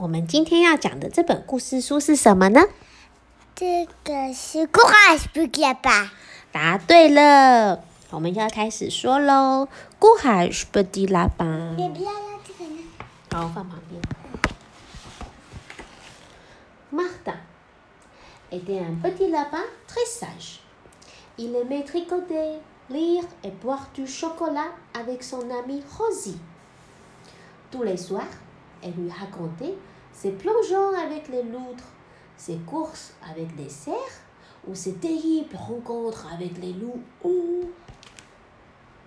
我们今天要讲的这本故事书是什么呢？这个是 Courage Petit Lapin。答对了，我们要开始说喽。Courage Petit Lapin。你不要让这个呢。好，放旁边。Martin était un petit lapin très sage. Il aimait tricoter, lire et boire du chocolat avec son ami Rosie. Tous les soirs, elle lui racontait ses plongeons avec les loutres, ses courses avec des cerfs ou ses terribles rencontres avec les loups.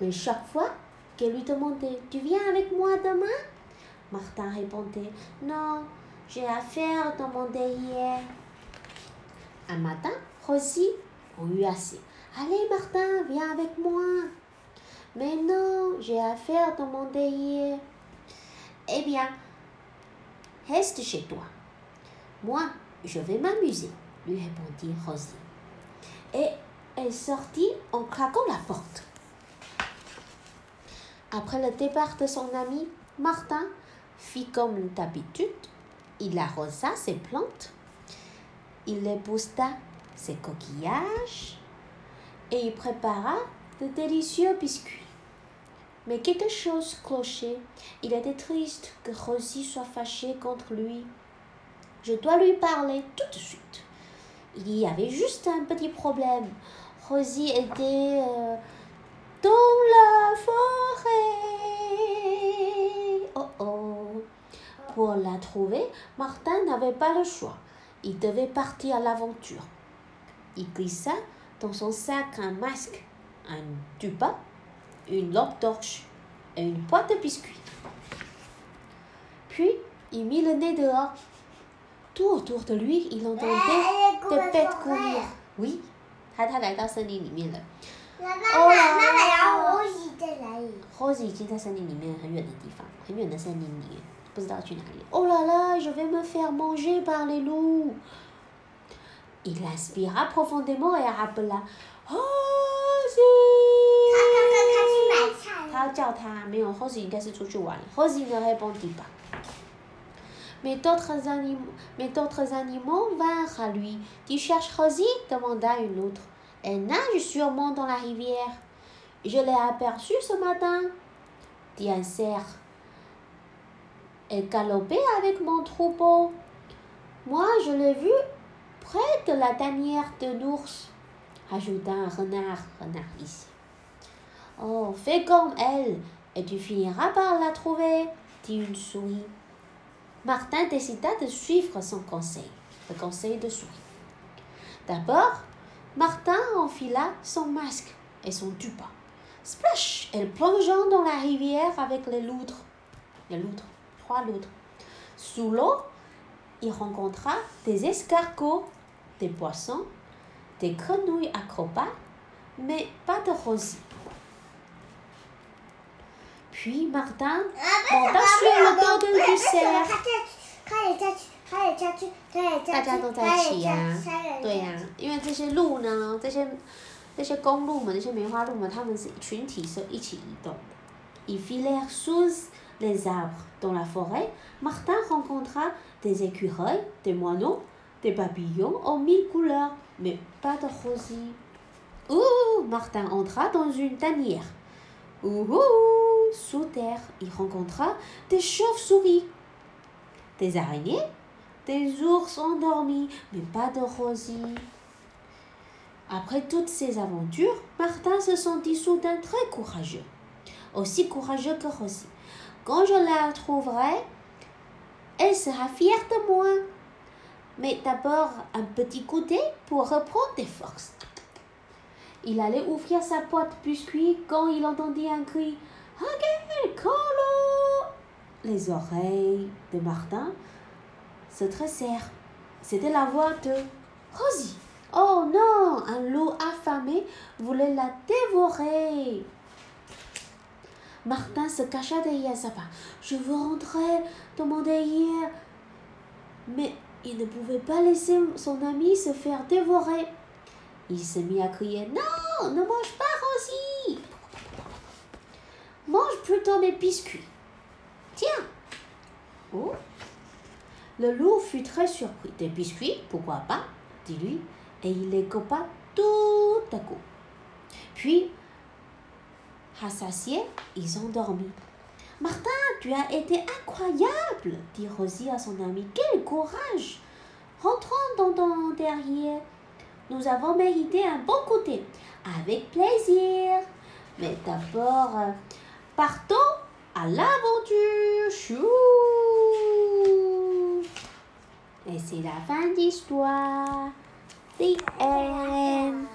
Mais chaque fois qu'elle lui demandait Tu viens avec moi demain? Martin répondait Non, j'ai affaire dans mon derrière. Un matin, Rosie ont eu assez. Allez, Martin, viens avec moi. Mais non, j'ai affaire dans mon derrière. Eh bien, reste chez toi. Moi, je vais m'amuser, lui répondit Rosie. Et elle sortit en claquant la porte. Après le départ de son ami, Martin fit comme d'habitude. Il arrosa ses plantes, il épousta ses coquillages et il prépara de délicieux biscuits. Mais quelque chose clochait. Il était triste que Rosie soit fâchée contre lui. Je dois lui parler tout de suite. Il y avait juste un petit problème. Rosie était euh, dans la forêt. Oh oh. Pour la trouver, Martin n'avait pas le choix. Il devait partir à l'aventure. Il glissa dans son sac un masque, un tuba, une lampe torche et une boîte de biscuits. Puis, il mit le nez dehors. Tout autour de lui, il entendait des bêtes courir. Oui, 他他来到森林里面了。妈妈，妈妈，然后我洗在哪里？ Rose 已经在森林里面很远的地方，很远的森林里面，不知道去哪里。Oh là là, je vais me faire manger par les loups. Il inspira profondément et appela Rosie. 他刚刚他去买菜了。他叫他，没有，Rosie 应该是出去玩了。Rosie ne répondit pas. Mais d'autres animaux, mais d'autres animaux vinrent à lui. Tu cherches Rosie demanda une autre. Elle nage sûrement dans la rivière. Je l'ai aperçue ce matin, dit un cerf. Elle galopait avec mon troupeau. Moi, je l'ai vue près de la tanière de l'ours, ajouta un renard, renard ici. Fais comme elle, et tu finiras par la trouver, dit une souris. Martin décida de suivre son conseil, le conseil de souris. D'abord, Martin enfila son masque et son tuba. Splash Elle plongea dans la rivière avec les loutres. Les loutres, trois loutres. Sous l'eau, il rencontra des escargots, des poissons, des grenouilles acrobates, mais pas de Rosie. Puis Martin 啊， monta sur le dos de- du 他 cerf. 在，他也在去，他也在去，他也在去，大家都在一起呀、他也在对呀、因为这些鹿呢，这些这些公鹿们，这些梅花鹿们，它们是群体是一起移动的。Ils filèrent sous les arbres dans la forêt. Martin rencontra des écureuils, des moineaux, des papillons aux mille couleurs, mais pas de rosie. Ouh, Martin entra dans une tanière. Ouh, sous terre, il rencontra des chauves-souris, des araignées, des ours endormis, mais pas de Rosie. Après toutes ces aventures, Martin se sentit soudain très courageux, aussi courageux que Rosie. Quand je la trouverai, elle sera fière de moi. Mais d'abord, un petit goûter pour reprendre des forces. Il allait ouvrir sa boîte biscuit quand il entendit un cri. Les oreilles de Martin se dressèrent. C'était la voix de Rosie. Oh non, un loup affamé voulait la dévorer. Martin se cacha derrière sa part. Je veux rentrer dans mon derrière. Mais il ne pouvait pas laisser son ami se faire dévorer. Il se mit à crier Non, ne mange pas, Mange plutôt mes biscuits. Tiens Oh Le loup fut très surpris. Des biscuits, pourquoi pas dit-lui, et il les copa tout à coup. Puis, rassasiés, ils ont dormi. Martin, tu as été incroyable, dit Rosie à son ami. Quel courage Rentrons dans ton derrière. Nous avons mérité un bon côté. Avec plaisir. Mais d'abord, euh, partons à l'aventure. Et c'est la fin d'histoire. The end.